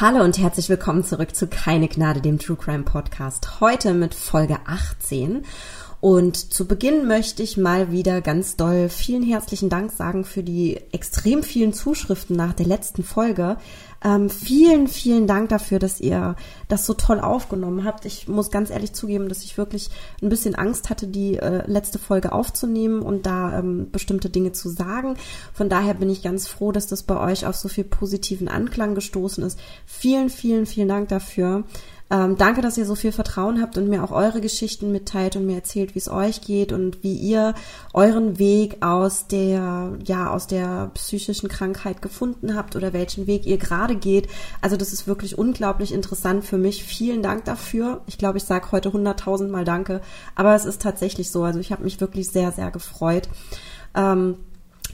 Hallo und herzlich willkommen zurück zu Keine Gnade, dem True Crime Podcast. Heute mit Folge 18. Und zu Beginn möchte ich mal wieder ganz doll vielen herzlichen Dank sagen für die extrem vielen Zuschriften nach der letzten Folge. Ähm, vielen, vielen Dank dafür, dass ihr das so toll aufgenommen habt. Ich muss ganz ehrlich zugeben, dass ich wirklich ein bisschen Angst hatte, die äh, letzte Folge aufzunehmen und da ähm, bestimmte Dinge zu sagen. Von daher bin ich ganz froh, dass das bei euch auf so viel positiven Anklang gestoßen ist. Vielen, vielen, vielen Dank dafür. Ähm, danke, dass ihr so viel Vertrauen habt und mir auch eure Geschichten mitteilt und mir erzählt, wie es euch geht und wie ihr euren Weg aus der, ja, aus der psychischen Krankheit gefunden habt oder welchen Weg ihr gerade geht. Also das ist wirklich unglaublich interessant für mich. Vielen Dank dafür. Ich glaube, ich sage heute hunderttausend Mal Danke, aber es ist tatsächlich so. Also ich habe mich wirklich sehr, sehr gefreut. Ähm,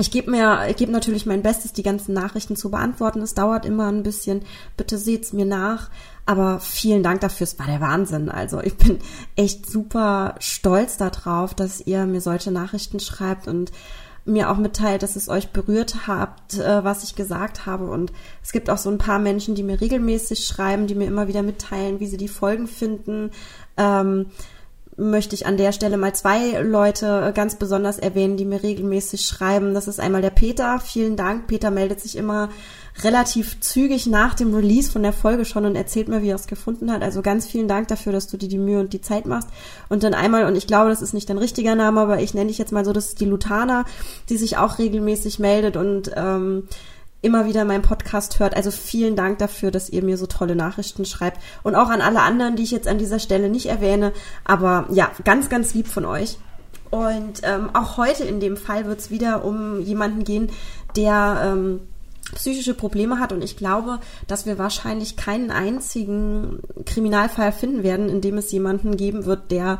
ich gebe mir, ich gebe natürlich mein Bestes, die ganzen Nachrichten zu beantworten. Es dauert immer ein bisschen. Bitte seht's mir nach. Aber vielen Dank dafür. Es war der Wahnsinn. Also ich bin echt super stolz darauf, dass ihr mir solche Nachrichten schreibt und mir auch mitteilt, dass es euch berührt habt, äh, was ich gesagt habe. Und es gibt auch so ein paar Menschen, die mir regelmäßig schreiben, die mir immer wieder mitteilen, wie sie die Folgen finden. Ähm, möchte ich an der Stelle mal zwei Leute ganz besonders erwähnen, die mir regelmäßig schreiben. Das ist einmal der Peter. Vielen Dank. Peter meldet sich immer relativ zügig nach dem Release von der Folge schon und erzählt mir, wie er es gefunden hat. Also ganz vielen Dank dafür, dass du dir die Mühe und die Zeit machst. Und dann einmal, und ich glaube, das ist nicht dein richtiger Name, aber ich nenne dich jetzt mal so, das ist die Lutana, die sich auch regelmäßig meldet und ähm, immer wieder meinen Podcast hört. Also vielen Dank dafür, dass ihr mir so tolle Nachrichten schreibt. Und auch an alle anderen, die ich jetzt an dieser Stelle nicht erwähne. Aber ja, ganz, ganz lieb von euch. Und ähm, auch heute in dem Fall wird es wieder um jemanden gehen, der ähm, psychische Probleme hat. Und ich glaube, dass wir wahrscheinlich keinen einzigen Kriminalfall finden werden, in dem es jemanden geben wird, der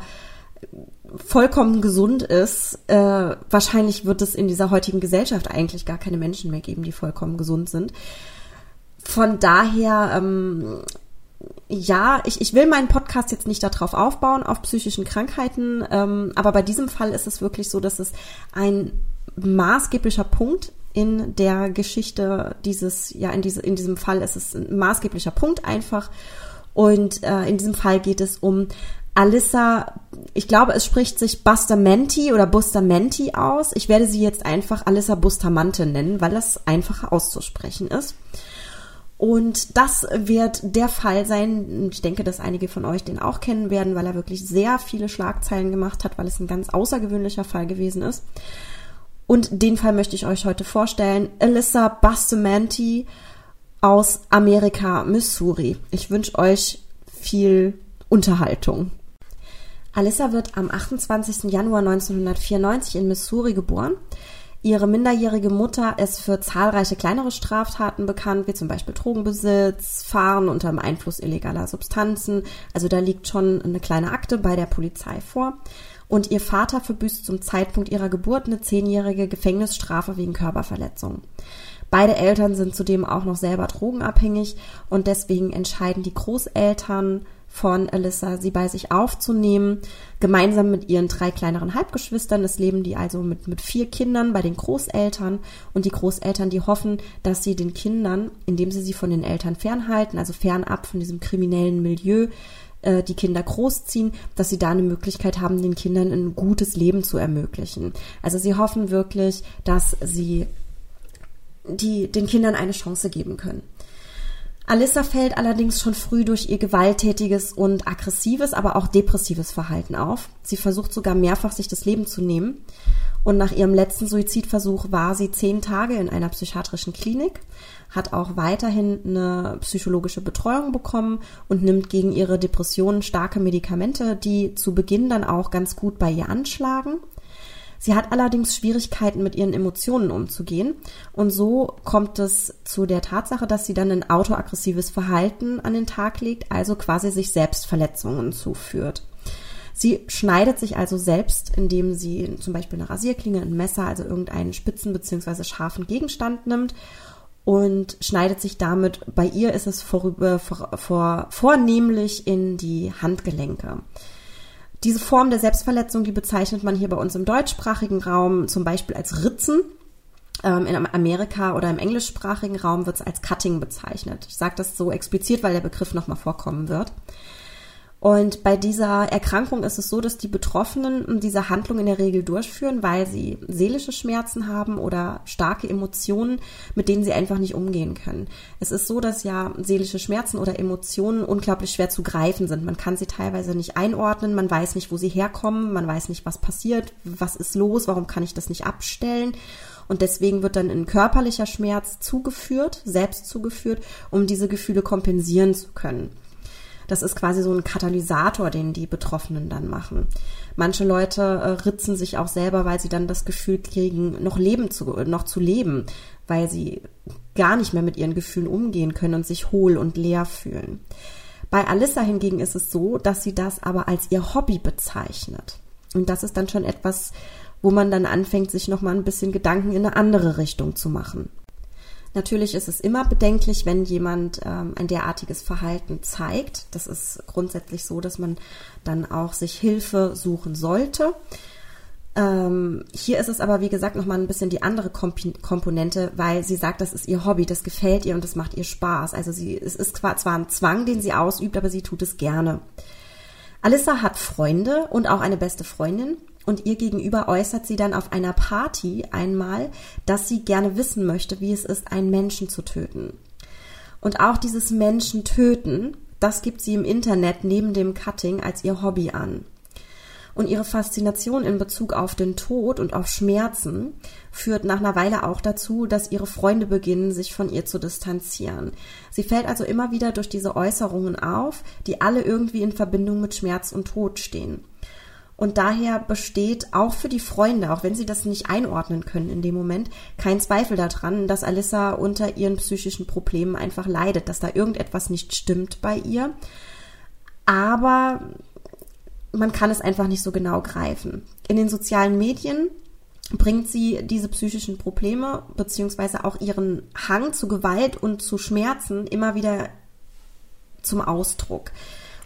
vollkommen gesund ist, äh, wahrscheinlich wird es in dieser heutigen Gesellschaft eigentlich gar keine Menschen mehr geben, die vollkommen gesund sind. Von daher, ähm, ja, ich, ich will meinen Podcast jetzt nicht darauf aufbauen, auf psychischen Krankheiten, ähm, aber bei diesem Fall ist es wirklich so, dass es ein maßgeblicher Punkt in der Geschichte dieses, ja, in, diese, in diesem Fall ist es ein maßgeblicher Punkt einfach. Und äh, in diesem Fall geht es um Alissa, ich glaube, es spricht sich Bustamante oder Bustamante aus. Ich werde sie jetzt einfach Alissa Bustamante nennen, weil das einfacher auszusprechen ist. Und das wird der Fall sein. Ich denke, dass einige von euch den auch kennen werden, weil er wirklich sehr viele Schlagzeilen gemacht hat, weil es ein ganz außergewöhnlicher Fall gewesen ist. Und den Fall möchte ich euch heute vorstellen. Alyssa Bustamante aus Amerika, Missouri. Ich wünsche euch viel Unterhaltung. Alyssa wird am 28. Januar 1994 in Missouri geboren. Ihre minderjährige Mutter ist für zahlreiche kleinere Straftaten bekannt, wie zum Beispiel Drogenbesitz, Fahren unter dem Einfluss illegaler Substanzen. Also da liegt schon eine kleine Akte bei der Polizei vor. Und ihr Vater verbüßt zum Zeitpunkt ihrer Geburt eine zehnjährige Gefängnisstrafe wegen Körperverletzung. Beide Eltern sind zudem auch noch selber drogenabhängig und deswegen entscheiden die Großeltern von Alyssa, sie bei sich aufzunehmen, gemeinsam mit ihren drei kleineren Halbgeschwistern. Es leben die also mit, mit vier Kindern bei den Großeltern und die Großeltern, die hoffen, dass sie den Kindern, indem sie sie von den Eltern fernhalten, also fernab von diesem kriminellen Milieu, äh, die Kinder großziehen, dass sie da eine Möglichkeit haben, den Kindern ein gutes Leben zu ermöglichen. Also sie hoffen wirklich, dass sie die, den Kindern eine Chance geben können. Alissa fällt allerdings schon früh durch ihr gewalttätiges und aggressives, aber auch depressives Verhalten auf. Sie versucht sogar mehrfach, sich das Leben zu nehmen. Und nach ihrem letzten Suizidversuch war sie zehn Tage in einer psychiatrischen Klinik, hat auch weiterhin eine psychologische Betreuung bekommen und nimmt gegen ihre Depressionen starke Medikamente, die zu Beginn dann auch ganz gut bei ihr anschlagen. Sie hat allerdings Schwierigkeiten, mit ihren Emotionen umzugehen. Und so kommt es zu der Tatsache, dass sie dann ein autoaggressives Verhalten an den Tag legt, also quasi sich selbst Verletzungen zuführt. Sie schneidet sich also selbst, indem sie zum Beispiel eine Rasierklinge, ein Messer, also irgendeinen spitzen bzw. scharfen Gegenstand nimmt und schneidet sich damit, bei ihr ist es vorüber, vor, vor, vornehmlich in die Handgelenke. Diese Form der Selbstverletzung, die bezeichnet man hier bei uns im deutschsprachigen Raum zum Beispiel als Ritzen. Ähm, in Amerika oder im englischsprachigen Raum wird es als Cutting bezeichnet. Ich sage das so explizit, weil der Begriff nochmal vorkommen wird. Und bei dieser Erkrankung ist es so, dass die Betroffenen diese Handlung in der Regel durchführen, weil sie seelische Schmerzen haben oder starke Emotionen, mit denen sie einfach nicht umgehen können. Es ist so, dass ja seelische Schmerzen oder Emotionen unglaublich schwer zu greifen sind. Man kann sie teilweise nicht einordnen, man weiß nicht, wo sie herkommen, man weiß nicht, was passiert, was ist los, warum kann ich das nicht abstellen. Und deswegen wird dann ein körperlicher Schmerz zugeführt, selbst zugeführt, um diese Gefühle kompensieren zu können. Das ist quasi so ein Katalysator, den die Betroffenen dann machen. Manche Leute äh, ritzen sich auch selber, weil sie dann das Gefühl kriegen, noch leben zu, noch zu leben, weil sie gar nicht mehr mit ihren Gefühlen umgehen können und sich hohl und leer fühlen. Bei Alissa hingegen ist es so, dass sie das aber als ihr Hobby bezeichnet. Und das ist dann schon etwas, wo man dann anfängt, sich nochmal ein bisschen Gedanken in eine andere Richtung zu machen. Natürlich ist es immer bedenklich, wenn jemand ähm, ein derartiges Verhalten zeigt. Das ist grundsätzlich so, dass man dann auch sich Hilfe suchen sollte. Ähm, hier ist es aber, wie gesagt, nochmal ein bisschen die andere Komp Komponente, weil sie sagt, das ist ihr Hobby, das gefällt ihr und das macht ihr Spaß. Also sie, es ist zwar, ein Zwang, den sie ausübt, aber sie tut es gerne. Alissa hat Freunde und auch eine beste Freundin und ihr gegenüber äußert sie dann auf einer Party einmal, dass sie gerne wissen möchte, wie es ist, einen Menschen zu töten. Und auch dieses Menschen töten, das gibt sie im Internet neben dem Cutting als ihr Hobby an. Und ihre Faszination in Bezug auf den Tod und auf Schmerzen führt nach einer Weile auch dazu, dass ihre Freunde beginnen, sich von ihr zu distanzieren. Sie fällt also immer wieder durch diese Äußerungen auf, die alle irgendwie in Verbindung mit Schmerz und Tod stehen. Und daher besteht auch für die Freunde, auch wenn sie das nicht einordnen können in dem Moment, kein Zweifel daran, dass Alissa unter ihren psychischen Problemen einfach leidet, dass da irgendetwas nicht stimmt bei ihr. Aber man kann es einfach nicht so genau greifen. In den sozialen Medien bringt sie diese psychischen Probleme beziehungsweise auch ihren Hang zu Gewalt und zu Schmerzen immer wieder zum Ausdruck.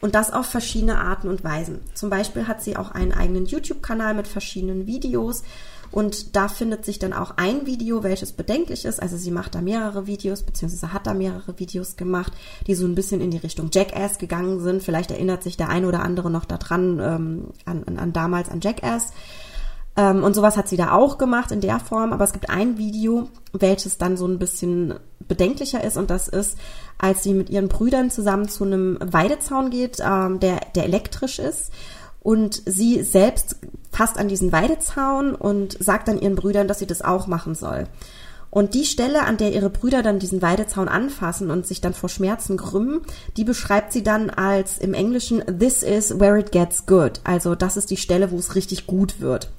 Und das auf verschiedene Arten und Weisen. Zum Beispiel hat sie auch einen eigenen YouTube-Kanal mit verschiedenen Videos. Und da findet sich dann auch ein Video, welches bedenklich ist. Also sie macht da mehrere Videos, beziehungsweise hat da mehrere Videos gemacht, die so ein bisschen in die Richtung Jackass gegangen sind. Vielleicht erinnert sich der eine oder andere noch daran, ähm, an, an, an damals an Jackass. Ähm, und sowas hat sie da auch gemacht in der Form. Aber es gibt ein Video, welches dann so ein bisschen bedenklicher ist. Und das ist, als sie mit ihren Brüdern zusammen zu einem Weidezaun geht, ähm, der, der elektrisch ist. Und sie selbst fasst an diesen Weidezaun und sagt dann ihren Brüdern, dass sie das auch machen soll. Und die Stelle, an der ihre Brüder dann diesen Weidezaun anfassen und sich dann vor Schmerzen krümmen, die beschreibt sie dann als im Englischen This is where it gets good. Also das ist die Stelle, wo es richtig gut wird.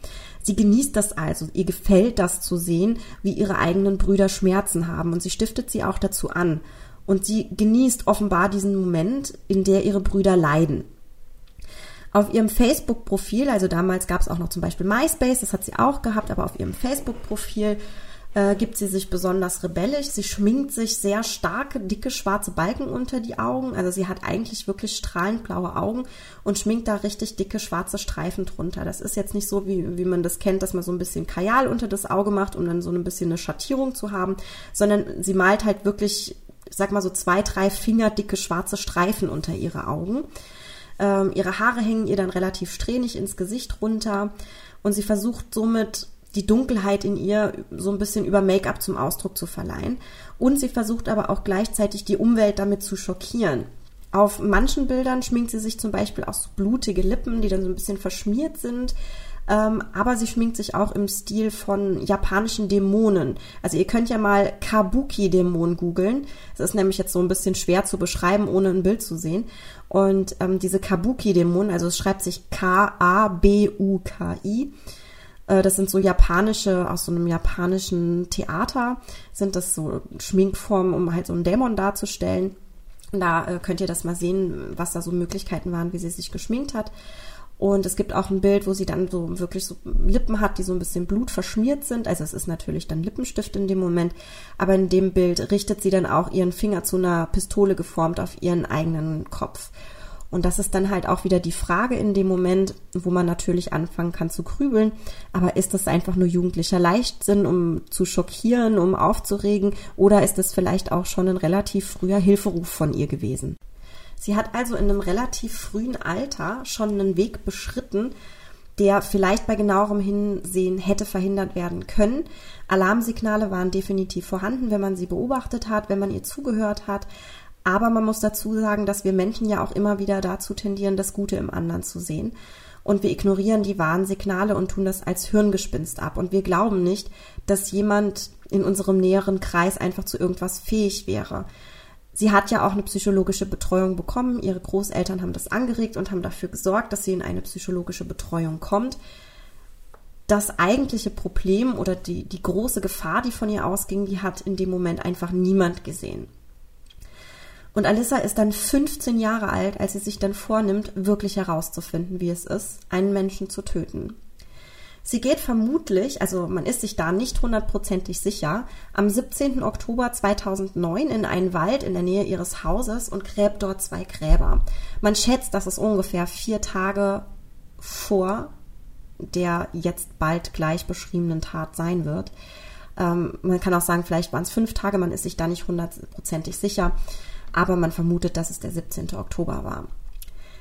Sie genießt das also, ihr gefällt das zu sehen, wie ihre eigenen Brüder Schmerzen haben und sie stiftet sie auch dazu an. Und sie genießt offenbar diesen Moment, in der ihre Brüder leiden. Auf ihrem Facebook-Profil, also damals gab es auch noch zum Beispiel MySpace, das hat sie auch gehabt, aber auf ihrem Facebook-Profil äh, gibt sie sich besonders rebellisch. Sie schminkt sich sehr starke, dicke, schwarze Balken unter die Augen. Also sie hat eigentlich wirklich strahlend blaue Augen und schminkt da richtig dicke, schwarze Streifen drunter. Das ist jetzt nicht so, wie, wie man das kennt, dass man so ein bisschen Kajal unter das Auge macht, um dann so ein bisschen eine Schattierung zu haben, sondern sie malt halt wirklich, ich sag mal so zwei, drei Finger dicke schwarze Streifen unter ihre Augen. Ähm, ihre Haare hängen ihr dann relativ strähnig ins Gesicht runter und sie versucht somit die Dunkelheit in ihr so ein bisschen über Make-up zum Ausdruck zu verleihen. Und sie versucht aber auch gleichzeitig die Umwelt damit zu schockieren. Auf manchen Bildern schminkt sie sich zum Beispiel auch so blutige Lippen, die dann so ein bisschen verschmiert sind. Ähm, aber sie schminkt sich auch im Stil von japanischen Dämonen. Also ihr könnt ja mal Kabuki-Dämon googeln. Das ist nämlich jetzt so ein bisschen schwer zu beschreiben, ohne ein Bild zu sehen. Und ähm, diese Kabuki-Dämonen, also es schreibt sich K-A-B-U-K-I, das sind so japanische, aus so einem japanischen Theater, sind das so Schminkformen, um halt so einen Dämon darzustellen. Da äh, könnt ihr das mal sehen, was da so Möglichkeiten waren, wie sie sich geschminkt hat. Und es gibt auch ein Bild, wo sie dann so wirklich so Lippen hat, die so ein bisschen Blut verschmiert sind. Also es ist natürlich dann Lippenstift in dem Moment. Aber in dem Bild richtet sie dann auch ihren Finger zu einer Pistole geformt auf ihren eigenen Kopf. Und das ist dann halt auch wieder die Frage in dem Moment, wo man natürlich anfangen kann zu grübeln. Aber ist das einfach nur jugendlicher Leichtsinn, um zu schockieren, um aufzuregen? Oder ist es vielleicht auch schon ein relativ früher Hilferuf von ihr gewesen? Sie hat also in einem relativ frühen Alter schon einen Weg beschritten, der vielleicht bei genauerem Hinsehen hätte verhindert werden können. Alarmsignale waren definitiv vorhanden, wenn man sie beobachtet hat, wenn man ihr zugehört hat. Aber man muss dazu sagen, dass wir Menschen ja auch immer wieder dazu tendieren, das Gute im anderen zu sehen. Und wir ignorieren die Warnsignale und tun das als Hirngespinst ab. Und wir glauben nicht, dass jemand in unserem näheren Kreis einfach zu irgendwas fähig wäre. Sie hat ja auch eine psychologische Betreuung bekommen. Ihre Großeltern haben das angeregt und haben dafür gesorgt, dass sie in eine psychologische Betreuung kommt. Das eigentliche Problem oder die, die große Gefahr, die von ihr ausging, die hat in dem Moment einfach niemand gesehen. Und Alissa ist dann 15 Jahre alt, als sie sich dann vornimmt, wirklich herauszufinden, wie es ist, einen Menschen zu töten. Sie geht vermutlich, also man ist sich da nicht hundertprozentig sicher, am 17. Oktober 2009 in einen Wald in der Nähe ihres Hauses und gräbt dort zwei Gräber. Man schätzt, dass es ungefähr vier Tage vor der jetzt bald gleich beschriebenen Tat sein wird. Ähm, man kann auch sagen, vielleicht waren es fünf Tage, man ist sich da nicht hundertprozentig sicher aber man vermutet, dass es der 17. Oktober war.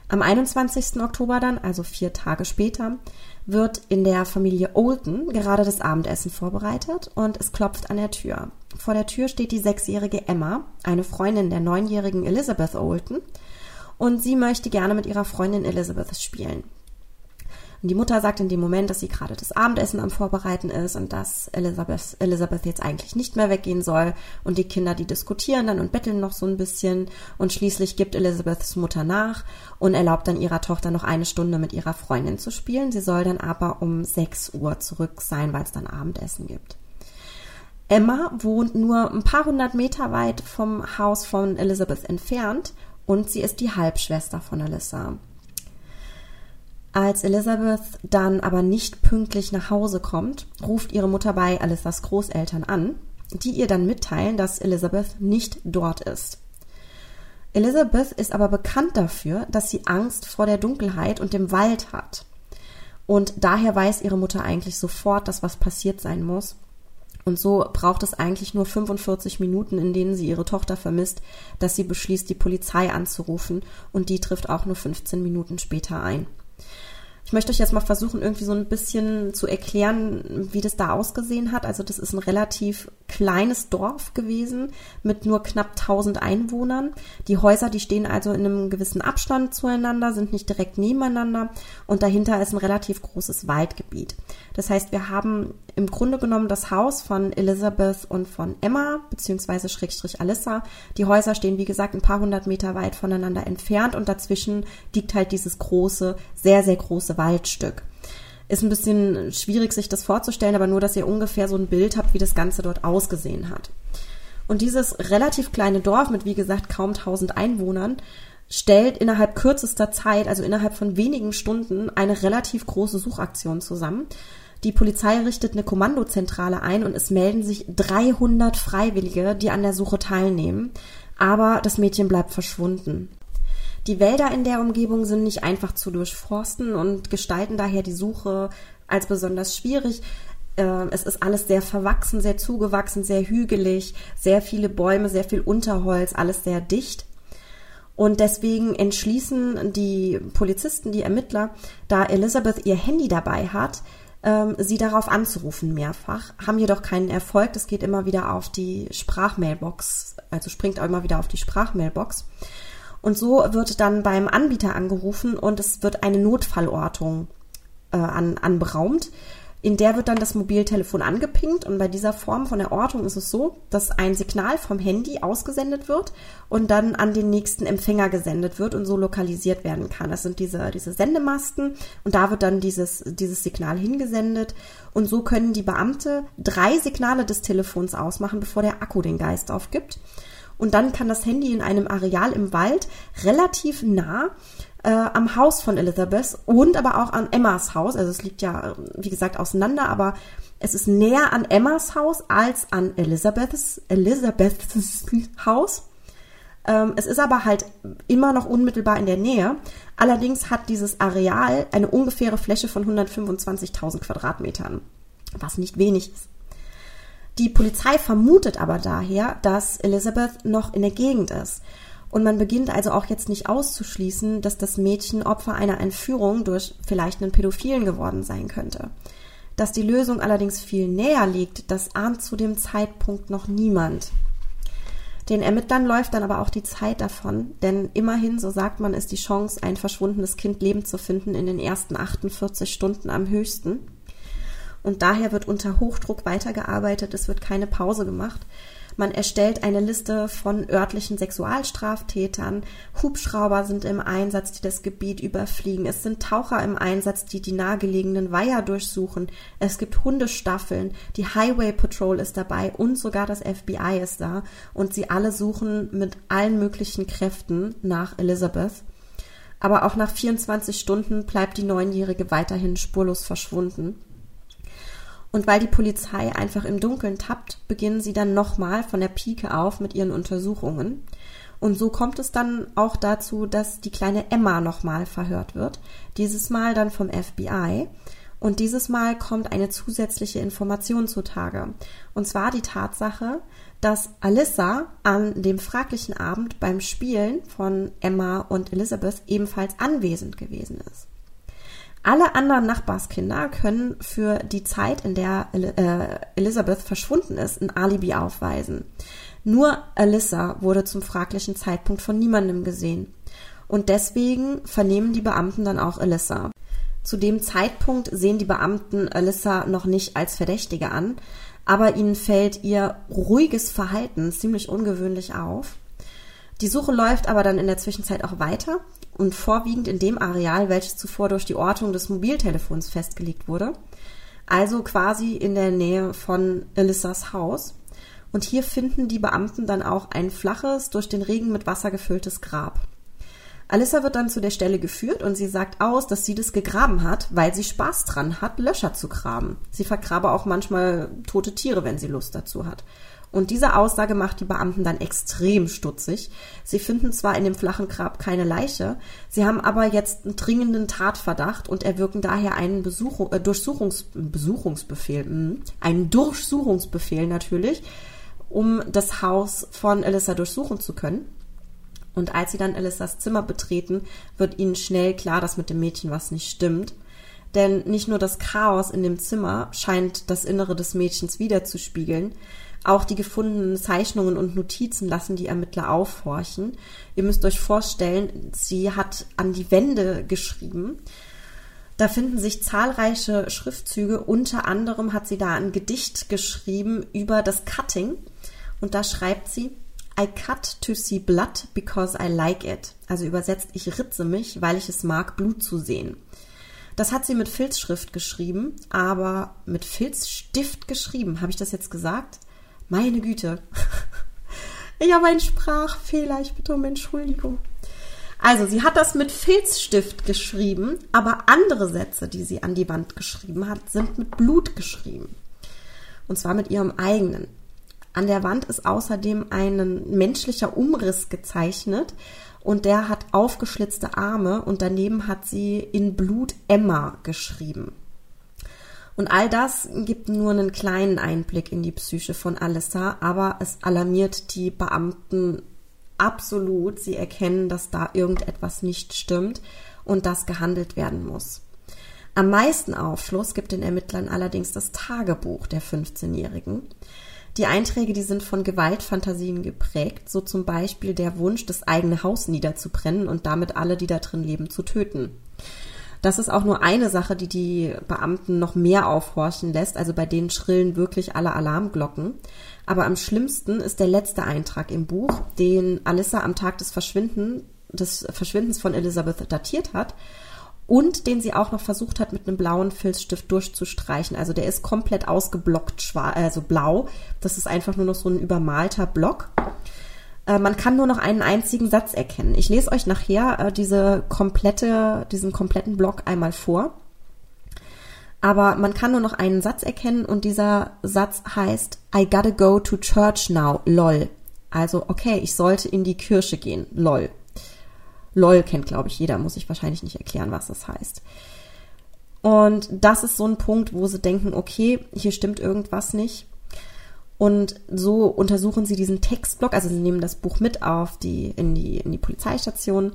Am 21. Oktober dann, also vier Tage später, wird in der Familie Olden gerade das Abendessen vorbereitet und es klopft an der Tür. Vor der Tür steht die sechsjährige Emma, eine Freundin der neunjährigen Elizabeth Olden, und sie möchte gerne mit ihrer Freundin Elizabeth spielen. Und die Mutter sagt in dem Moment, dass sie gerade das Abendessen am Vorbereiten ist und dass Elizabeth, Elizabeth jetzt eigentlich nicht mehr weggehen soll. Und die Kinder, die diskutieren dann und betteln noch so ein bisschen. Und schließlich gibt Elizabeths Mutter nach und erlaubt dann ihrer Tochter noch eine Stunde mit ihrer Freundin zu spielen. Sie soll dann aber um 6 Uhr zurück sein, weil es dann Abendessen gibt. Emma wohnt nur ein paar hundert Meter weit vom Haus von Elizabeth entfernt und sie ist die Halbschwester von Alyssa. Als Elizabeth dann aber nicht pünktlich nach Hause kommt, ruft ihre Mutter bei Alissas Großeltern an, die ihr dann mitteilen, dass Elizabeth nicht dort ist. Elizabeth ist aber bekannt dafür, dass sie Angst vor der Dunkelheit und dem Wald hat. Und daher weiß ihre Mutter eigentlich sofort, dass was passiert sein muss. Und so braucht es eigentlich nur 45 Minuten, in denen sie ihre Tochter vermisst, dass sie beschließt, die Polizei anzurufen. Und die trifft auch nur 15 Minuten später ein. Ich möchte euch jetzt mal versuchen, irgendwie so ein bisschen zu erklären, wie das da ausgesehen hat. Also das ist ein relativ kleines Dorf gewesen mit nur knapp 1000 Einwohnern. Die Häuser, die stehen also in einem gewissen Abstand zueinander, sind nicht direkt nebeneinander und dahinter ist ein relativ großes Waldgebiet. Das heißt, wir haben im Grunde genommen das Haus von Elizabeth und von Emma, beziehungsweise Schrägstrich Alyssa. Die Häuser stehen, wie gesagt, ein paar hundert Meter weit voneinander entfernt und dazwischen liegt halt dieses große, sehr, sehr große Waldstück. Ist ein bisschen schwierig, sich das vorzustellen, aber nur, dass ihr ungefähr so ein Bild habt, wie das Ganze dort ausgesehen hat. Und dieses relativ kleine Dorf mit, wie gesagt, kaum tausend Einwohnern stellt innerhalb kürzester Zeit, also innerhalb von wenigen Stunden, eine relativ große Suchaktion zusammen. Die Polizei richtet eine Kommandozentrale ein und es melden sich 300 Freiwillige, die an der Suche teilnehmen. Aber das Mädchen bleibt verschwunden. Die Wälder in der Umgebung sind nicht einfach zu durchforsten und gestalten daher die Suche als besonders schwierig. Ähm, es ist alles sehr verwachsen, sehr zugewachsen, sehr hügelig, sehr viele Bäume, sehr viel Unterholz, alles sehr dicht. Und deswegen entschließen die Polizisten, die Ermittler, da Elizabeth ihr Handy dabei hat, ähm, sie darauf anzurufen mehrfach, haben jedoch keinen Erfolg. Das geht immer wieder auf die Sprachmailbox, also springt auch immer wieder auf die Sprachmailbox. Und so wird dann beim Anbieter angerufen und es wird eine Notfallortung äh, an, anberaumt. In der wird dann das Mobiltelefon angepinkt und bei dieser Form von der Ortung ist es so, dass ein Signal vom Handy ausgesendet wird und dann an den nächsten Empfänger gesendet wird und so lokalisiert werden kann. Das sind diese, diese Sendemasten und da wird dann dieses, dieses Signal hingesendet und so können die Beamte drei Signale des Telefons ausmachen, bevor der Akku den Geist aufgibt. Und dann kann das Handy in einem Areal im Wald relativ nah äh, am Haus von Elizabeth und aber auch an Emmas Haus. Also es liegt ja, wie gesagt, auseinander, aber es ist näher an Emmas Haus als an Elizabeths, Elizabeths Haus. Ähm, es ist aber halt immer noch unmittelbar in der Nähe. Allerdings hat dieses Areal eine ungefähre Fläche von 125.000 Quadratmetern, was nicht wenig ist. Die Polizei vermutet aber daher, dass Elizabeth noch in der Gegend ist. Und man beginnt also auch jetzt nicht auszuschließen, dass das Mädchen Opfer einer Entführung durch vielleicht einen Pädophilen geworden sein könnte. Dass die Lösung allerdings viel näher liegt, das ahnt zu dem Zeitpunkt noch niemand. Den Ermittlern läuft dann aber auch die Zeit davon, denn immerhin, so sagt man, ist die Chance, ein verschwundenes Kind lebend zu finden, in den ersten 48 Stunden am höchsten. Und daher wird unter Hochdruck weitergearbeitet, es wird keine Pause gemacht. Man erstellt eine Liste von örtlichen Sexualstraftätern. Hubschrauber sind im Einsatz, die das Gebiet überfliegen. Es sind Taucher im Einsatz, die die nahegelegenen Weiher durchsuchen. Es gibt Hundestaffeln. Die Highway Patrol ist dabei und sogar das FBI ist da. Und sie alle suchen mit allen möglichen Kräften nach Elizabeth. Aber auch nach 24 Stunden bleibt die Neunjährige weiterhin spurlos verschwunden. Und weil die Polizei einfach im Dunkeln tappt, beginnen sie dann nochmal von der Pike auf mit ihren Untersuchungen. Und so kommt es dann auch dazu, dass die kleine Emma nochmal verhört wird. Dieses Mal dann vom FBI. Und dieses Mal kommt eine zusätzliche Information zutage. Und zwar die Tatsache, dass Alyssa an dem fraglichen Abend beim Spielen von Emma und Elizabeth ebenfalls anwesend gewesen ist. Alle anderen Nachbarskinder können für die Zeit, in der äh, Elizabeth verschwunden ist, ein Alibi aufweisen. Nur Alyssa wurde zum fraglichen Zeitpunkt von niemandem gesehen. Und deswegen vernehmen die Beamten dann auch Alyssa. Zu dem Zeitpunkt sehen die Beamten Alyssa noch nicht als Verdächtige an, aber ihnen fällt ihr ruhiges Verhalten ziemlich ungewöhnlich auf. Die Suche läuft aber dann in der Zwischenzeit auch weiter und vorwiegend in dem Areal, welches zuvor durch die Ortung des Mobiltelefons festgelegt wurde. Also quasi in der Nähe von Elissas Haus. Und hier finden die Beamten dann auch ein flaches, durch den Regen mit Wasser gefülltes Grab. Alissa wird dann zu der Stelle geführt und sie sagt aus, dass sie das gegraben hat, weil sie Spaß dran hat, Löcher zu graben. Sie vergrabe auch manchmal tote Tiere, wenn sie Lust dazu hat. Und diese Aussage macht die Beamten dann extrem stutzig. Sie finden zwar in dem flachen Grab keine Leiche, sie haben aber jetzt einen dringenden Tatverdacht und erwirken daher einen Besuchung, äh, Durchsuchungs, Besuchungsbefehl, mh, einen Durchsuchungsbefehl natürlich, um das Haus von Elissa durchsuchen zu können. Und als sie dann Elissas Zimmer betreten, wird ihnen schnell klar, dass mit dem Mädchen was nicht stimmt. Denn nicht nur das Chaos in dem Zimmer scheint das Innere des Mädchens wiederzuspiegeln, auch die gefundenen Zeichnungen und Notizen lassen die Ermittler aufhorchen. Ihr müsst euch vorstellen, sie hat an die Wände geschrieben. Da finden sich zahlreiche Schriftzüge. Unter anderem hat sie da ein Gedicht geschrieben über das Cutting. Und da schreibt sie, I cut to see blood because I like it. Also übersetzt, ich ritze mich, weil ich es mag, Blut zu sehen. Das hat sie mit Filzschrift geschrieben, aber mit Filzstift geschrieben. Habe ich das jetzt gesagt? Meine Güte. Ich habe einen Sprachfehler. Ich bitte um Entschuldigung. Also, sie hat das mit Filzstift geschrieben, aber andere Sätze, die sie an die Wand geschrieben hat, sind mit Blut geschrieben. Und zwar mit ihrem eigenen. An der Wand ist außerdem ein menschlicher Umriss gezeichnet und der hat aufgeschlitzte Arme und daneben hat sie in Blut Emma geschrieben. Und all das gibt nur einen kleinen Einblick in die Psyche von Alissa, aber es alarmiert die Beamten absolut. Sie erkennen, dass da irgendetwas nicht stimmt und dass gehandelt werden muss. Am meisten Aufschluss gibt den Ermittlern allerdings das Tagebuch der 15-Jährigen. Die Einträge, die sind von Gewaltfantasien geprägt, so zum Beispiel der Wunsch, das eigene Haus niederzubrennen und damit alle, die da drin leben, zu töten. Das ist auch nur eine Sache, die die Beamten noch mehr aufhorchen lässt. Also bei denen schrillen wirklich alle Alarmglocken. Aber am schlimmsten ist der letzte Eintrag im Buch, den Alissa am Tag des Verschwinden, des Verschwindens von Elizabeth datiert hat und den sie auch noch versucht hat, mit einem blauen Filzstift durchzustreichen. Also der ist komplett ausgeblockt, also blau. Das ist einfach nur noch so ein übermalter Block. Äh, man kann nur noch einen einzigen Satz erkennen. Ich lese euch nachher äh, diese komplette, diesen kompletten Block einmal vor. Aber man kann nur noch einen Satz erkennen und dieser Satz heißt I gotta go to church now, lol. Also, okay, ich sollte in die Kirche gehen. Lol. LOL kennt, glaube ich, jeder, muss ich wahrscheinlich nicht erklären, was das heißt. Und das ist so ein Punkt, wo sie denken, okay, hier stimmt irgendwas nicht. Und so untersuchen sie diesen Textblock, also sie nehmen das Buch mit auf die, in die, in die Polizeistation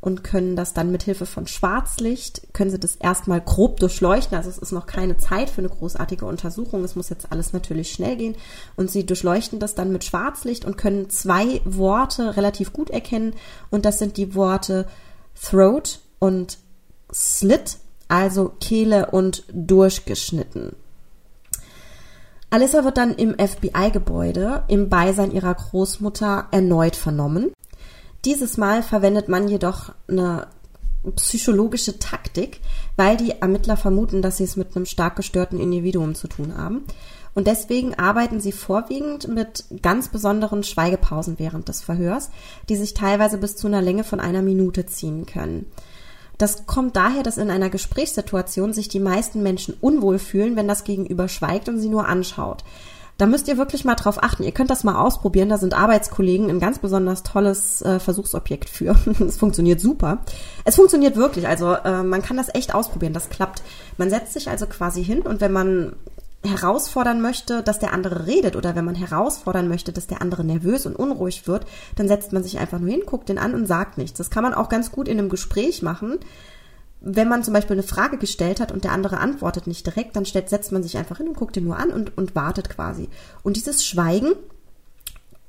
und können das dann mit Hilfe von Schwarzlicht, können sie das erstmal grob durchleuchten. Also es ist noch keine Zeit für eine großartige Untersuchung. Es muss jetzt alles natürlich schnell gehen. Und sie durchleuchten das dann mit Schwarzlicht und können zwei Worte relativ gut erkennen. Und das sind die Worte Throat und Slit, also Kehle und durchgeschnitten. Alissa wird dann im FBI-Gebäude im Beisein ihrer Großmutter erneut vernommen. Dieses Mal verwendet man jedoch eine psychologische Taktik, weil die Ermittler vermuten, dass sie es mit einem stark gestörten Individuum zu tun haben. Und deswegen arbeiten sie vorwiegend mit ganz besonderen Schweigepausen während des Verhörs, die sich teilweise bis zu einer Länge von einer Minute ziehen können. Das kommt daher, dass in einer Gesprächssituation sich die meisten Menschen unwohl fühlen, wenn das Gegenüber schweigt und sie nur anschaut. Da müsst ihr wirklich mal drauf achten. Ihr könnt das mal ausprobieren. Da sind Arbeitskollegen ein ganz besonders tolles äh, Versuchsobjekt für. Es funktioniert super. Es funktioniert wirklich. Also äh, man kann das echt ausprobieren. Das klappt. Man setzt sich also quasi hin und wenn man herausfordern möchte, dass der andere redet oder wenn man herausfordern möchte, dass der andere nervös und unruhig wird, dann setzt man sich einfach nur hin, guckt den an und sagt nichts. Das kann man auch ganz gut in einem Gespräch machen wenn man zum Beispiel eine Frage gestellt hat und der andere antwortet nicht direkt, dann setzt man sich einfach hin und guckt ihn nur an und, und wartet quasi. Und dieses Schweigen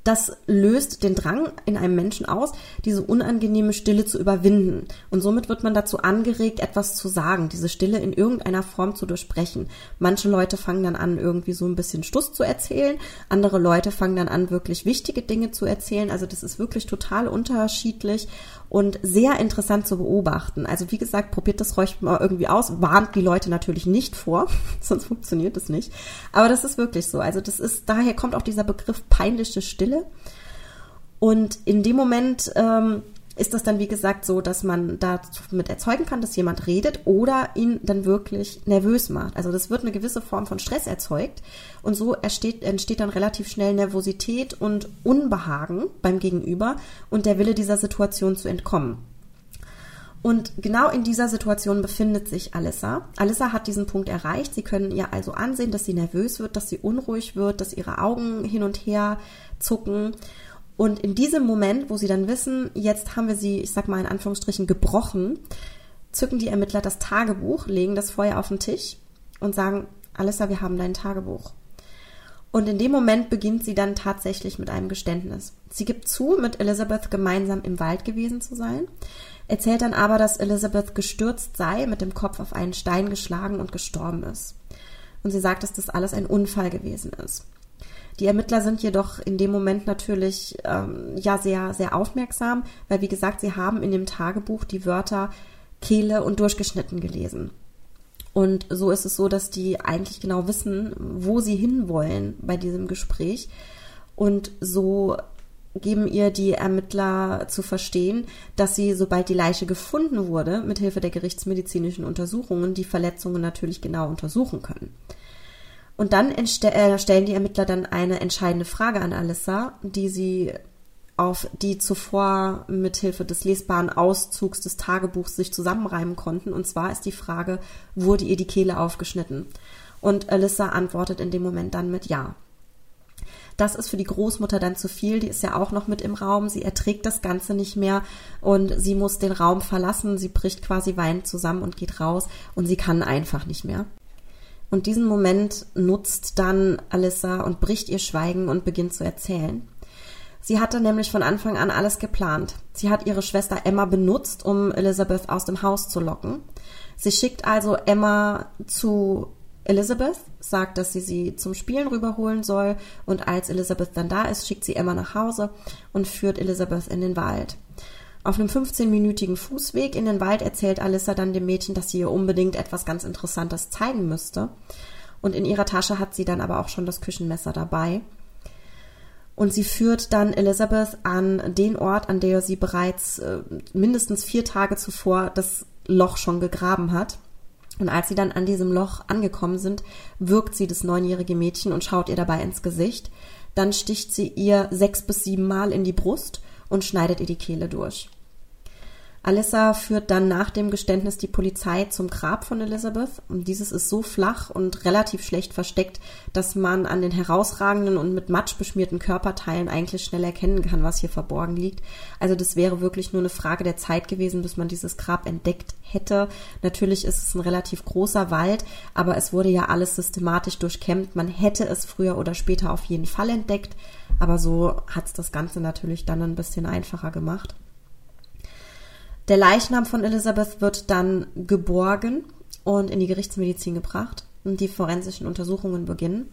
das löst den Drang in einem Menschen aus, diese unangenehme Stille zu überwinden. Und somit wird man dazu angeregt, etwas zu sagen, diese Stille in irgendeiner Form zu durchbrechen. Manche Leute fangen dann an, irgendwie so ein bisschen Stuss zu erzählen. Andere Leute fangen dann an, wirklich wichtige Dinge zu erzählen. Also das ist wirklich total unterschiedlich und sehr interessant zu beobachten. Also wie gesagt, probiert das ruhig mal irgendwie aus, warnt die Leute natürlich nicht vor, sonst funktioniert es nicht. Aber das ist wirklich so. Also das ist, daher kommt auch dieser Begriff peinliche Stille. Und in dem Moment ähm, ist das dann, wie gesagt, so, dass man damit erzeugen kann, dass jemand redet oder ihn dann wirklich nervös macht. Also das wird eine gewisse Form von Stress erzeugt und so entsteht, entsteht dann relativ schnell Nervosität und Unbehagen beim Gegenüber und der Wille dieser Situation zu entkommen. Und genau in dieser Situation befindet sich Alissa. Alissa hat diesen Punkt erreicht. Sie können ihr also ansehen, dass sie nervös wird, dass sie unruhig wird, dass ihre Augen hin und her zucken. Und in diesem Moment, wo sie dann wissen, jetzt haben wir sie, ich sag mal in Anführungsstrichen, gebrochen, zücken die Ermittler das Tagebuch, legen das vorher auf den Tisch und sagen, Alissa, wir haben dein Tagebuch. Und in dem Moment beginnt sie dann tatsächlich mit einem Geständnis. Sie gibt zu, mit Elizabeth gemeinsam im Wald gewesen zu sein, erzählt dann aber, dass Elizabeth gestürzt sei, mit dem Kopf auf einen Stein geschlagen und gestorben ist. Und sie sagt, dass das alles ein Unfall gewesen ist. Die Ermittler sind jedoch in dem Moment natürlich ähm, ja sehr, sehr aufmerksam, weil wie gesagt, sie haben in dem Tagebuch die Wörter Kehle und durchgeschnitten gelesen. Und so ist es so, dass die eigentlich genau wissen, wo sie hinwollen bei diesem Gespräch. Und so geben ihr die Ermittler zu verstehen, dass sie, sobald die Leiche gefunden wurde, mithilfe der gerichtsmedizinischen Untersuchungen die Verletzungen natürlich genau untersuchen können. Und dann äh, stellen die Ermittler dann eine entscheidende Frage an Alissa, die sie auf die zuvor mithilfe des lesbaren Auszugs des Tagebuchs sich zusammenreimen konnten. Und zwar ist die Frage, wurde ihr die Kehle aufgeschnitten? Und Alyssa antwortet in dem Moment dann mit Ja. Das ist für die Großmutter dann zu viel, die ist ja auch noch mit im Raum, sie erträgt das Ganze nicht mehr und sie muss den Raum verlassen, sie bricht quasi weinend zusammen und geht raus und sie kann einfach nicht mehr. Und diesen Moment nutzt dann Alyssa und bricht ihr Schweigen und beginnt zu erzählen. Sie hatte nämlich von Anfang an alles geplant. Sie hat ihre Schwester Emma benutzt, um Elizabeth aus dem Haus zu locken. Sie schickt also Emma zu Elizabeth, sagt, dass sie sie zum Spielen rüberholen soll und als Elizabeth dann da ist, schickt sie Emma nach Hause und führt Elizabeth in den Wald. Auf einem 15-minütigen Fußweg in den Wald erzählt Alissa dann dem Mädchen, dass sie ihr unbedingt etwas ganz Interessantes zeigen müsste. Und in ihrer Tasche hat sie dann aber auch schon das Küchenmesser dabei. Und sie führt dann Elizabeth an den Ort, an der sie bereits äh, mindestens vier Tage zuvor das Loch schon gegraben hat. Und als sie dann an diesem Loch angekommen sind, wirkt sie das neunjährige Mädchen und schaut ihr dabei ins Gesicht Dann sticht sie ihr sechs bis sieben Mal in die Brust und schneidet ihr die Kehle durch. Alyssa führt dann nach dem Geständnis die Polizei zum Grab von Elizabeth und dieses ist so flach und relativ schlecht versteckt, dass man an den herausragenden und mit Matsch beschmierten Körperteilen eigentlich schnell erkennen kann, was hier verborgen liegt. Also das wäre wirklich nur eine Frage der Zeit gewesen, bis man dieses Grab entdeckt hätte. Natürlich ist es ein relativ großer Wald, aber es wurde ja alles systematisch durchkämmt. Man hätte es früher oder später auf jeden Fall entdeckt, aber so hat es das Ganze natürlich dann ein bisschen einfacher gemacht. Der Leichnam von Elizabeth wird dann geborgen und in die Gerichtsmedizin gebracht und die forensischen Untersuchungen beginnen.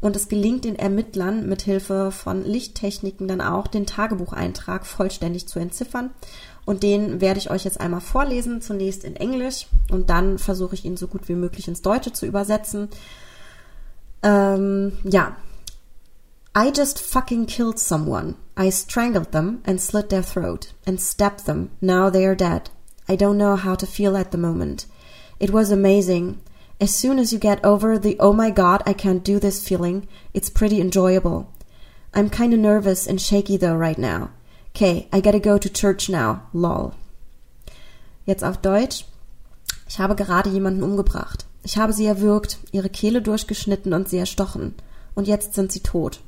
Und es gelingt den Ermittlern mit Hilfe von Lichttechniken dann auch den Tagebucheintrag vollständig zu entziffern. Und den werde ich euch jetzt einmal vorlesen, zunächst in Englisch und dann versuche ich ihn so gut wie möglich ins Deutsche zu übersetzen. Ähm, ja, I just fucking killed someone. I strangled them and slit their throat and stabbed them. Now they are dead. I don't know how to feel at the moment. It was amazing. As soon as you get over the oh my god, I can't do this feeling, it's pretty enjoyable. I'm kinda nervous and shaky though right now. Okay, I gotta go to church now. Lol. Jetzt auf Deutsch. Ich habe gerade jemanden umgebracht. Ich habe sie erwürgt, ihre Kehle durchgeschnitten und sie erstochen. Und jetzt sind sie tot.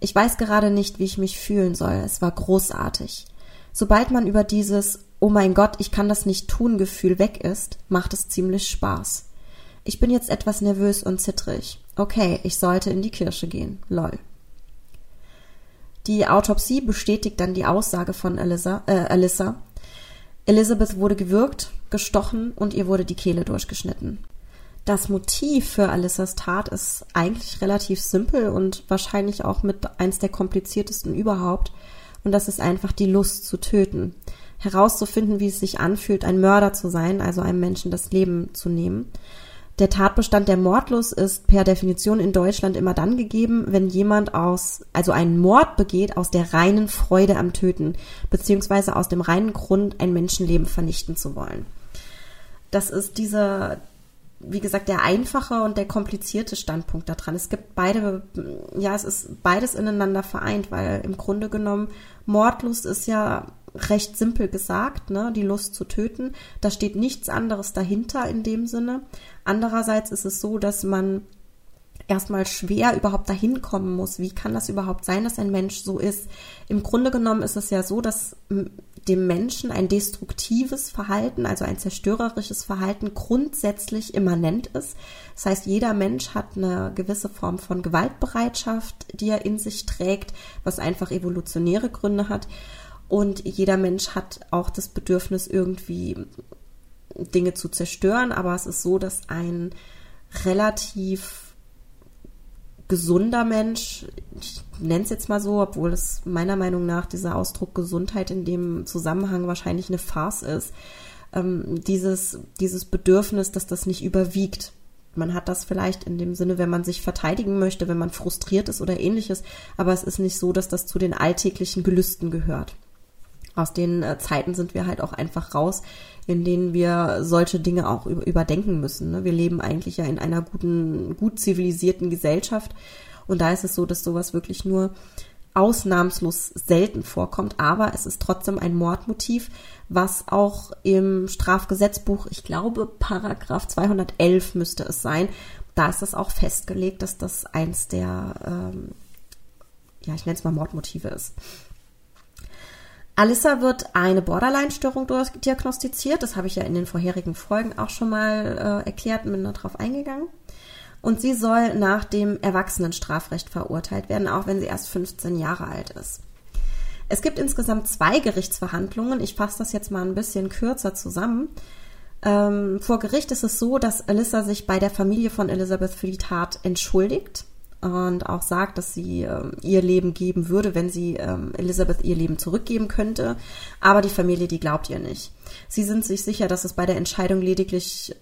Ich weiß gerade nicht, wie ich mich fühlen soll. Es war großartig. Sobald man über dieses Oh mein Gott, ich kann das nicht tun Gefühl weg ist, macht es ziemlich Spaß. Ich bin jetzt etwas nervös und zittrig. Okay, ich sollte in die Kirche gehen. Lol. Die Autopsie bestätigt dann die Aussage von Alyssa, äh, Alyssa. Elizabeth wurde gewürgt, gestochen und ihr wurde die Kehle durchgeschnitten das Motiv für Alissas Tat ist eigentlich relativ simpel und wahrscheinlich auch mit eins der kompliziertesten überhaupt. Und das ist einfach die Lust zu töten. Herauszufinden, wie es sich anfühlt, ein Mörder zu sein, also einem Menschen das Leben zu nehmen. Der Tatbestand der Mordlust ist per Definition in Deutschland immer dann gegeben, wenn jemand aus, also einen Mord begeht aus der reinen Freude am Töten, beziehungsweise aus dem reinen Grund, ein Menschenleben vernichten zu wollen. Das ist dieser, wie gesagt, der einfache und der komplizierte Standpunkt daran. Es gibt beide, ja, es ist beides ineinander vereint, weil im Grunde genommen Mordlust ist ja recht simpel gesagt, ne, die Lust zu töten. Da steht nichts anderes dahinter in dem Sinne. Andererseits ist es so, dass man erstmal schwer überhaupt dahin kommen muss. Wie kann das überhaupt sein, dass ein Mensch so ist? Im Grunde genommen ist es ja so, dass dem Menschen ein destruktives Verhalten, also ein zerstörerisches Verhalten grundsätzlich immanent ist. Das heißt, jeder Mensch hat eine gewisse Form von Gewaltbereitschaft, die er in sich trägt, was einfach evolutionäre Gründe hat. Und jeder Mensch hat auch das Bedürfnis, irgendwie Dinge zu zerstören. Aber es ist so, dass ein relativ gesunder Mensch, ich nenne es jetzt mal so, obwohl es meiner Meinung nach dieser Ausdruck Gesundheit in dem Zusammenhang wahrscheinlich eine Farce ist, ähm, dieses, dieses Bedürfnis, dass das nicht überwiegt. Man hat das vielleicht in dem Sinne, wenn man sich verteidigen möchte, wenn man frustriert ist oder ähnliches, aber es ist nicht so, dass das zu den alltäglichen Gelüsten gehört. Aus den äh, Zeiten sind wir halt auch einfach raus, in denen wir solche Dinge auch überdenken müssen. Ne? Wir leben eigentlich ja in einer guten, gut zivilisierten Gesellschaft. Und da ist es so, dass sowas wirklich nur ausnahmslos selten vorkommt, aber es ist trotzdem ein Mordmotiv, was auch im Strafgesetzbuch, ich glaube, Paragraph 211 müsste es sein, da ist es auch festgelegt, dass das eins der, ähm, ja, ich nenne es mal Mordmotive ist. Alissa wird eine Borderline-Störung diagnostiziert. Das habe ich ja in den vorherigen Folgen auch schon mal äh, erklärt und bin darauf eingegangen. Und sie soll nach dem Erwachsenenstrafrecht verurteilt werden, auch wenn sie erst 15 Jahre alt ist. Es gibt insgesamt zwei Gerichtsverhandlungen. Ich fasse das jetzt mal ein bisschen kürzer zusammen. Ähm, vor Gericht ist es so, dass Alyssa sich bei der Familie von Elizabeth für die Tat entschuldigt und auch sagt, dass sie äh, ihr Leben geben würde, wenn sie ähm, Elizabeth ihr Leben zurückgeben könnte. Aber die Familie, die glaubt ihr nicht. Sie sind sich sicher, dass es bei der Entscheidung lediglich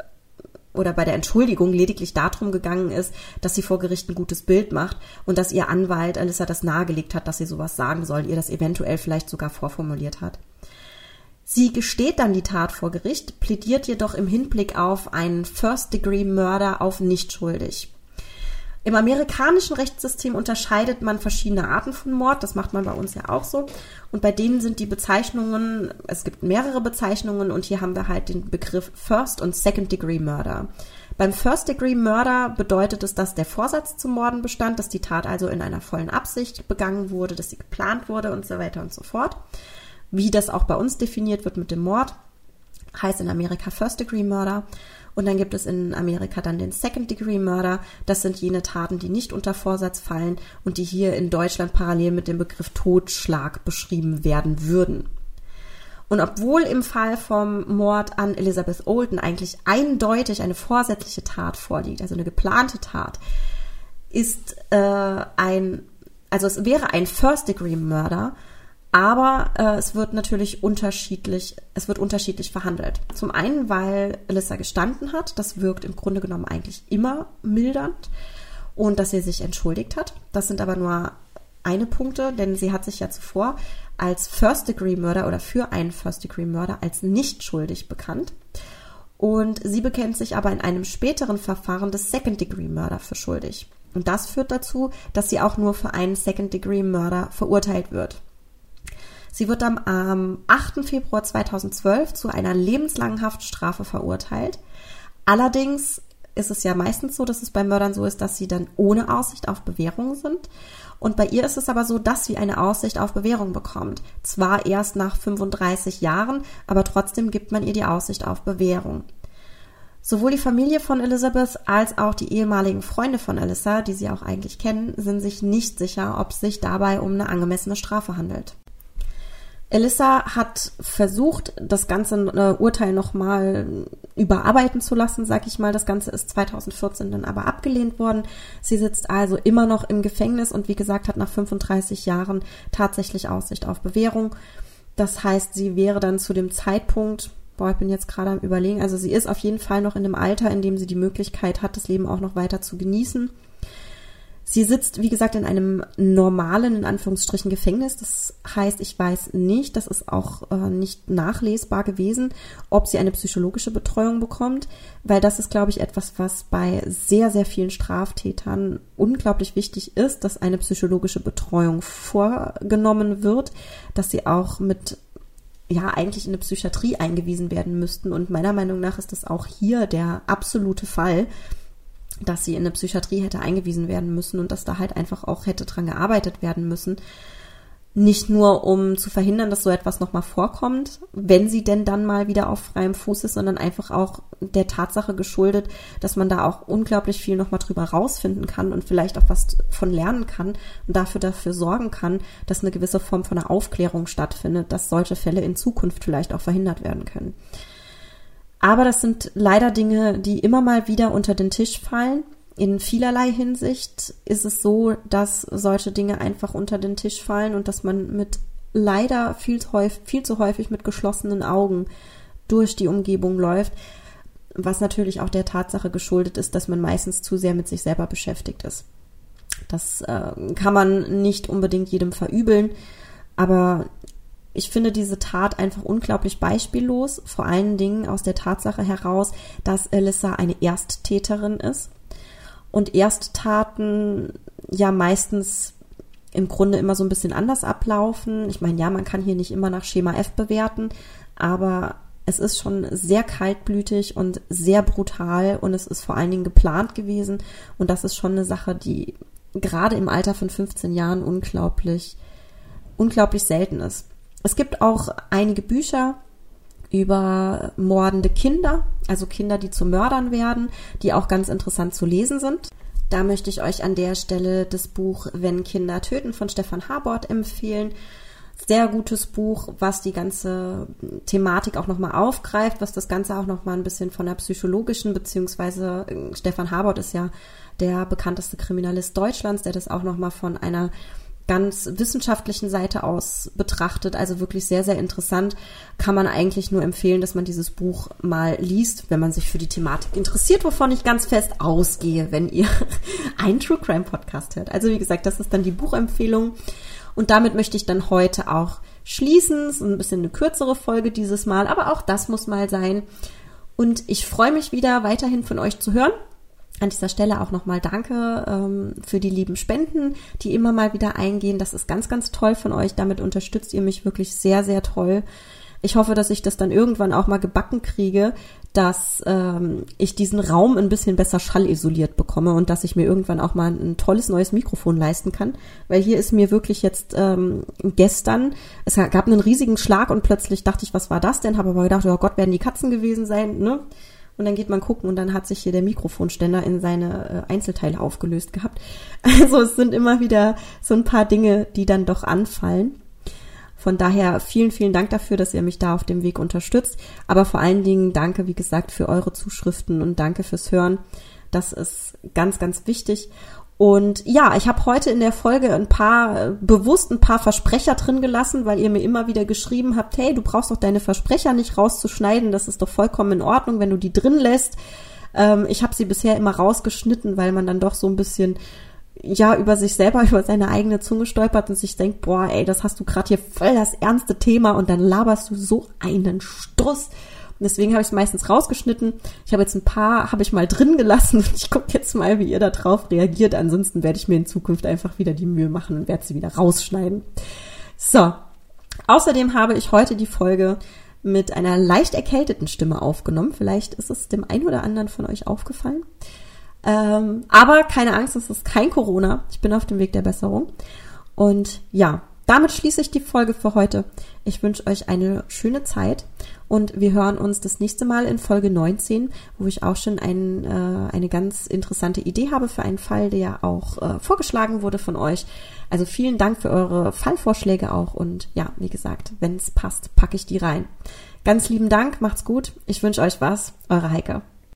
oder bei der Entschuldigung lediglich darum gegangen ist, dass sie vor Gericht ein gutes Bild macht und dass ihr Anwalt Alyssa das nahegelegt hat, dass sie sowas sagen soll, ihr das eventuell vielleicht sogar vorformuliert hat. Sie gesteht dann die Tat vor Gericht, plädiert jedoch im Hinblick auf einen First-Degree-Murder auf nicht schuldig. Im amerikanischen Rechtssystem unterscheidet man verschiedene Arten von Mord. Das macht man bei uns ja auch so. Und bei denen sind die Bezeichnungen, es gibt mehrere Bezeichnungen und hier haben wir halt den Begriff First und Second Degree Murder. Beim First Degree Murder bedeutet es, dass der Vorsatz zum Morden bestand, dass die Tat also in einer vollen Absicht begangen wurde, dass sie geplant wurde und so weiter und so fort. Wie das auch bei uns definiert wird mit dem Mord, heißt in Amerika First Degree Murder. Und dann gibt es in Amerika dann den Second Degree Murder. Das sind jene Taten, die nicht unter Vorsatz fallen und die hier in Deutschland parallel mit dem Begriff Totschlag beschrieben werden würden. Und obwohl im Fall vom Mord an Elizabeth Olden eigentlich eindeutig eine vorsätzliche Tat vorliegt, also eine geplante Tat, ist äh, ein, also es wäre ein First-Degree-Murder, aber äh, es wird natürlich unterschiedlich, es wird unterschiedlich verhandelt. Zum einen, weil Alyssa gestanden hat, das wirkt im Grunde genommen eigentlich immer mildernd und dass sie sich entschuldigt hat. Das sind aber nur eine Punkte, denn sie hat sich ja zuvor als First-Degree-Murder oder für einen First-Degree-Murder als nicht schuldig bekannt. Und sie bekennt sich aber in einem späteren Verfahren des Second-Degree-Murder für schuldig. Und das führt dazu, dass sie auch nur für einen Second-Degree-Murder verurteilt wird. Sie wird am, am 8. Februar 2012 zu einer lebenslangen Haftstrafe verurteilt. Allerdings ist es ja meistens so, dass es bei Mördern so ist, dass sie dann ohne Aussicht auf Bewährung sind. Und bei ihr ist es aber so, dass sie eine Aussicht auf Bewährung bekommt. Zwar erst nach 35 Jahren, aber trotzdem gibt man ihr die Aussicht auf Bewährung. Sowohl die Familie von Elizabeth als auch die ehemaligen Freunde von Alyssa, die sie auch eigentlich kennen, sind sich nicht sicher, ob es sich dabei um eine angemessene Strafe handelt. Elissa hat versucht, das ganze äh, Urteil nochmal überarbeiten zu lassen, sag ich mal. Das Ganze ist 2014 dann aber abgelehnt worden. Sie sitzt also immer noch im Gefängnis und wie gesagt hat nach 35 Jahren tatsächlich Aussicht auf Bewährung. Das heißt, sie wäre dann zu dem Zeitpunkt, boah, ich bin jetzt gerade am überlegen, also sie ist auf jeden Fall noch in dem Alter, in dem sie die Möglichkeit hat, das Leben auch noch weiter zu genießen. Sie sitzt, wie gesagt, in einem normalen, in Anführungsstrichen, Gefängnis. Das heißt, ich weiß nicht, das ist auch äh, nicht nachlesbar gewesen, ob sie eine psychologische Betreuung bekommt, weil das ist, glaube ich, etwas, was bei sehr, sehr vielen Straftätern unglaublich wichtig ist, dass eine psychologische Betreuung vorgenommen wird, dass sie auch mit ja eigentlich in eine Psychiatrie eingewiesen werden müssten. Und meiner Meinung nach ist das auch hier der absolute Fall dass sie in eine Psychiatrie hätte eingewiesen werden müssen und dass da halt einfach auch hätte dran gearbeitet werden müssen. Nicht nur, um zu verhindern, dass so etwas nochmal vorkommt, wenn sie denn dann mal wieder auf freiem Fuß ist, sondern einfach auch der Tatsache geschuldet, dass man da auch unglaublich viel nochmal drüber rausfinden kann und vielleicht auch was von lernen kann und dafür dafür sorgen kann, dass eine gewisse Form von einer Aufklärung stattfindet, dass solche Fälle in Zukunft vielleicht auch verhindert werden können. Aber das sind leider Dinge, die immer mal wieder unter den Tisch fallen. In vielerlei Hinsicht ist es so, dass solche Dinge einfach unter den Tisch fallen und dass man mit leider viel zu häufig, viel zu häufig mit geschlossenen Augen durch die Umgebung läuft, was natürlich auch der Tatsache geschuldet ist, dass man meistens zu sehr mit sich selber beschäftigt ist. Das äh, kann man nicht unbedingt jedem verübeln, aber ich finde diese Tat einfach unglaublich beispiellos, vor allen Dingen aus der Tatsache heraus, dass Alyssa eine Ersttäterin ist und Ersttaten ja meistens im Grunde immer so ein bisschen anders ablaufen. Ich meine, ja, man kann hier nicht immer nach Schema F bewerten, aber es ist schon sehr kaltblütig und sehr brutal und es ist vor allen Dingen geplant gewesen und das ist schon eine Sache, die gerade im Alter von 15 Jahren unglaublich, unglaublich selten ist. Es gibt auch einige Bücher über mordende Kinder, also Kinder, die zu Mördern werden, die auch ganz interessant zu lesen sind. Da möchte ich euch an der Stelle das Buch Wenn Kinder töten von Stefan Habort empfehlen. Sehr gutes Buch, was die ganze Thematik auch nochmal aufgreift, was das Ganze auch nochmal ein bisschen von der psychologischen, beziehungsweise äh, Stefan Habort ist ja der bekannteste Kriminalist Deutschlands, der das auch nochmal von einer ganz wissenschaftlichen Seite aus betrachtet, also wirklich sehr, sehr interessant, kann man eigentlich nur empfehlen, dass man dieses Buch mal liest, wenn man sich für die Thematik interessiert, wovon ich ganz fest ausgehe, wenn ihr einen True Crime Podcast hört. Also wie gesagt, das ist dann die Buchempfehlung. Und damit möchte ich dann heute auch schließen. Es ist ein bisschen eine kürzere Folge dieses Mal, aber auch das muss mal sein. Und ich freue mich wieder weiterhin von euch zu hören. An dieser Stelle auch nochmal danke ähm, für die lieben Spenden, die immer mal wieder eingehen. Das ist ganz, ganz toll von euch. Damit unterstützt ihr mich wirklich sehr, sehr toll. Ich hoffe, dass ich das dann irgendwann auch mal gebacken kriege, dass ähm, ich diesen Raum ein bisschen besser schallisoliert bekomme und dass ich mir irgendwann auch mal ein tolles neues Mikrofon leisten kann. Weil hier ist mir wirklich jetzt ähm, gestern, es gab einen riesigen Schlag und plötzlich dachte ich, was war das denn? Habe aber gedacht, oh Gott, werden die Katzen gewesen sein, ne? Und dann geht man gucken und dann hat sich hier der Mikrofonständer in seine äh, Einzelteile aufgelöst gehabt. Also es sind immer wieder so ein paar Dinge, die dann doch anfallen. Von daher vielen, vielen Dank dafür, dass ihr mich da auf dem Weg unterstützt. Aber vor allen Dingen danke, wie gesagt, für eure Zuschriften und danke fürs Hören. Das ist ganz, ganz wichtig. Und ja, ich habe heute in der Folge ein paar, bewusst ein paar Versprecher drin gelassen, weil ihr mir immer wieder geschrieben habt, hey, du brauchst doch deine Versprecher nicht rauszuschneiden, das ist doch vollkommen in Ordnung, wenn du die drin lässt. Ähm, ich habe sie bisher immer rausgeschnitten, weil man dann doch so ein bisschen ja über sich selber, über seine eigene Zunge stolpert und sich denkt, boah, ey, das hast du gerade hier voll das ernste Thema und dann laberst du so einen Struss. Und deswegen habe ich es meistens rausgeschnitten. Ich habe jetzt ein paar, habe ich mal drin gelassen und ich gucke jetzt mal, wie ihr da drauf reagiert. Ansonsten werde ich mir in Zukunft einfach wieder die Mühe machen und werde sie wieder rausschneiden. So. Außerdem habe ich heute die Folge mit einer leicht erkälteten Stimme aufgenommen. Vielleicht ist es dem einen oder anderen von euch aufgefallen. Ähm, aber keine Angst, es ist kein Corona. Ich bin auf dem Weg der Besserung. Und ja, damit schließe ich die Folge für heute. Ich wünsche euch eine schöne Zeit und wir hören uns das nächste Mal in Folge 19, wo ich auch schon ein, äh, eine ganz interessante Idee habe für einen Fall, der auch äh, vorgeschlagen wurde von euch. Also vielen Dank für eure Fallvorschläge auch und ja, wie gesagt, wenn es passt, packe ich die rein. Ganz lieben Dank, macht's gut. Ich wünsche euch was. Eure Heike.